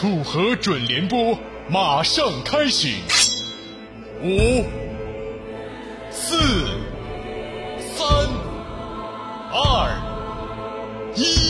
楚河准联播马上开始，五、四、三、二、一。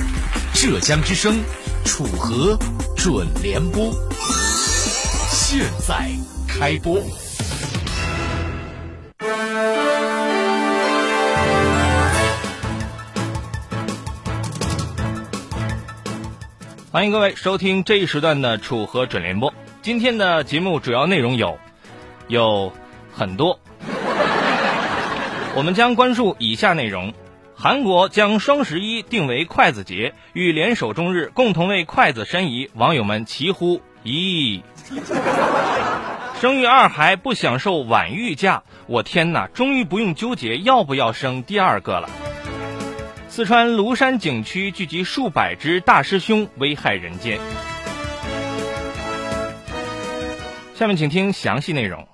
浙江之声，楚河准联播，现在开播。欢迎各位收听这一时段的楚河准联播。今天的节目主要内容有有很多，我们将关注以下内容。韩国将双十一定为筷子节，与联手中日共同为筷子申遗，网友们齐呼咦！生育二孩不享受晚育假，我天哪！终于不用纠结要不要生第二个了。四川庐山景区聚集数百只大师兄，危害人间。下面请听详细内容。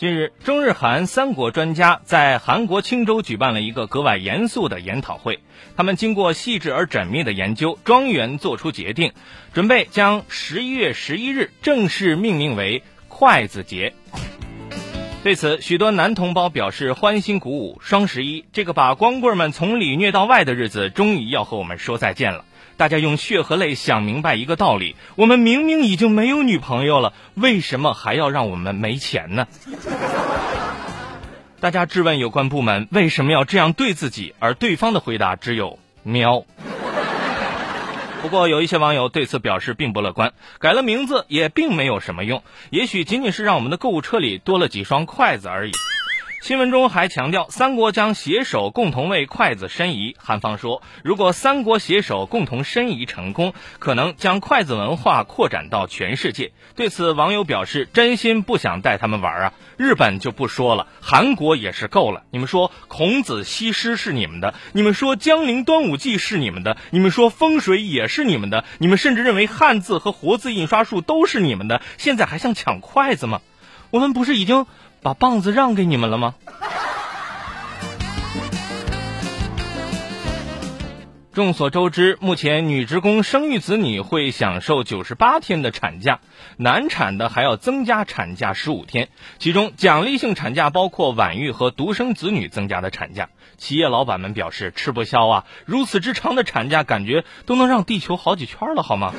近日，中日韩三国专家在韩国青州举办了一个格外严肃的研讨会。他们经过细致而缜密的研究，庄园做出决定，准备将十一月十一日正式命名为筷子节。对此，许多男同胞表示欢欣鼓舞。双十一这个把光棍们从里虐到外的日子，终于要和我们说再见了。大家用血和泪想明白一个道理：我们明明已经没有女朋友了，为什么还要让我们没钱呢？大家质问有关部门为什么要这样对自己，而对方的回答只有喵。不过有一些网友对此表示并不乐观，改了名字也并没有什么用，也许仅仅是让我们的购物车里多了几双筷子而已。新闻中还强调，三国将携手共同为筷子申遗。韩方说，如果三国携手共同申遗成功，可能将筷子文化扩展到全世界。对此，网友表示，真心不想带他们玩啊！日本就不说了，韩国也是够了。你们说孔子西施是你们的，你们说江陵端午祭是你们的，你们说风水也是你们的，你们甚至认为汉字和活字印刷术都是你们的，现在还想抢筷子吗？我们不是已经？把棒子让给你们了吗？众所周知，目前女职工生育子女会享受九十八天的产假，难产的还要增加产假十五天。其中奖励性产假包括晚育和独生子女增加的产假。企业老板们表示吃不消啊！如此之长的产假，感觉都能让地球好几圈了，好吗？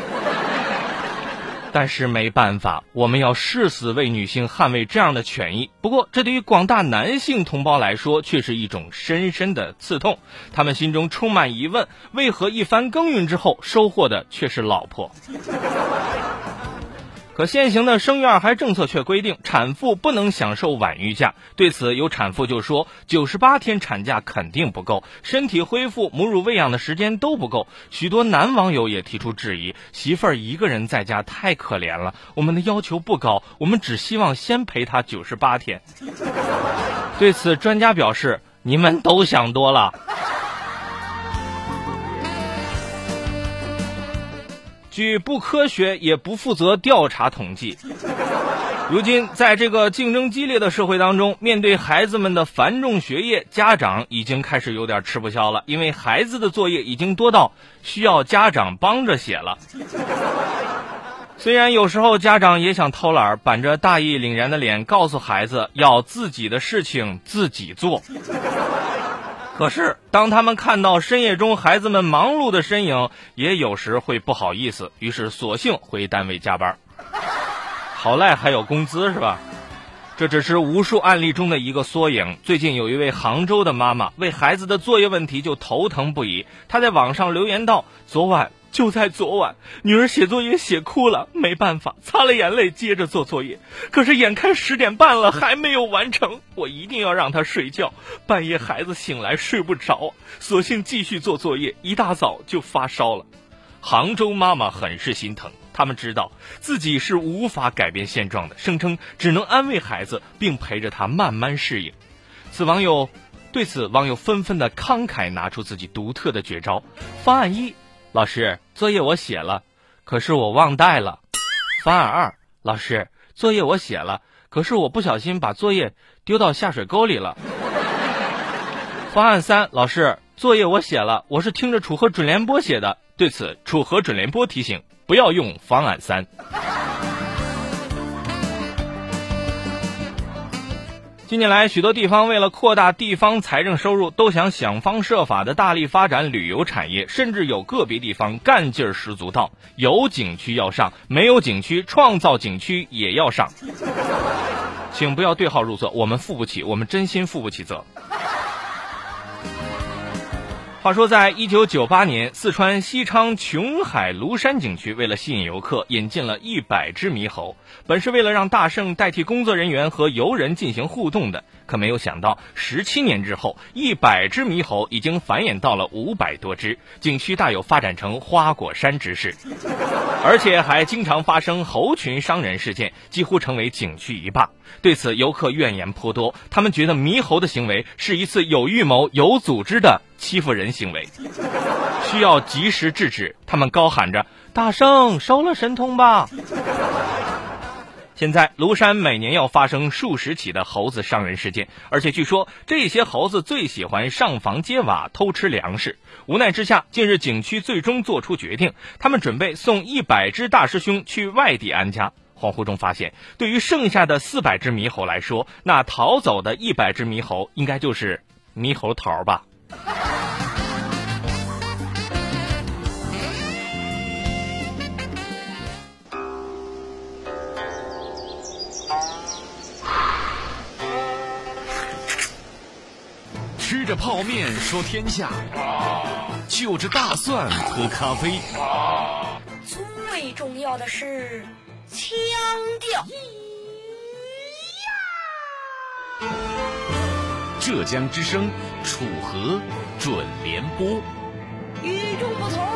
但是没办法，我们要誓死为女性捍卫这样的权益。不过，这对于广大男性同胞来说，却是一种深深的刺痛。他们心中充满疑问：为何一番耕耘之后，收获的却是老婆？可现行的生育二孩政策却规定，产妇不能享受晚育假。对此，有产妇就说：“九十八天产假肯定不够，身体恢复、母乳喂养的时间都不够。”许多男网友也提出质疑：“媳妇儿一个人在家太可怜了，我们的要求不高，我们只希望先陪她九十八天。”对此，专家表示：“你们都想多了。”据不科学也不负责调查统计，如今在这个竞争激烈的社会当中，面对孩子们的繁重学业，家长已经开始有点吃不消了，因为孩子的作业已经多到需要家长帮着写了。虽然有时候家长也想偷懒，板着大义凛然的脸告诉孩子要自己的事情自己做，可是当他们看到深夜中孩子们忙碌的身影，也有时会不好意思，于是索性回单位加班。好赖还有工资是吧？这只是无数案例中的一个缩影。最近有一位杭州的妈妈为孩子的作业问题就头疼不已，她在网上留言道：“昨晚。”就在昨晚，女儿写作业写哭了，没办法，擦了眼泪接着做作业。可是眼看十点半了，还没有完成，我一定要让她睡觉。半夜孩子醒来睡不着，索性继续做作业，一大早就发烧了。杭州妈妈很是心疼，他们知道自己是无法改变现状的，声称只能安慰孩子，并陪着他慢慢适应。此网友对此网友纷纷的慷慨拿出自己独特的绝招方案一。老师，作业我写了，可是我忘带了。方案二，老师，作业我写了，可是我不小心把作业丢到下水沟里了。方案三，老师，作业我写了，我是听着楚河准联播写的。对此，楚河准联播提醒，不要用方案三。近年来，许多地方为了扩大地方财政收入，都想想方设法的大力发展旅游产业，甚至有个别地方干劲儿十足到有景区要上，没有景区创造景区也要上。请不要对号入座，我们负不起，我们真心负不起责。话说，在一九九八年，四川西昌琼海庐山景区为了吸引游客，引进了一百只猕猴，本是为了让大圣代替工作人员和游人进行互动的。可没有想到，十七年之后，一百只猕猴已经繁衍到了五百多只，景区大有发展成花果山之势，而且还经常发生猴群伤人事件，几乎成为景区一霸。对此，游客怨言颇多，他们觉得猕猴的行为是一次有预谋、有组织的欺负人行为，需要及时制止。他们高喊着：“大圣收了神通吧！”现在庐山每年要发生数十起的猴子伤人事件，而且据说这些猴子最喜欢上房揭瓦偷吃粮食。无奈之下，近日景区最终做出决定，他们准备送一百只大师兄去外地安家。恍惚中发现，对于剩下的四百只猕猴来说，那逃走的一百只猕猴应该就是猕猴桃吧。吃着泡面说天下，就着大蒜喝咖啡。最重要的是腔调。浙江之声楚河准联播。与众不同，秀。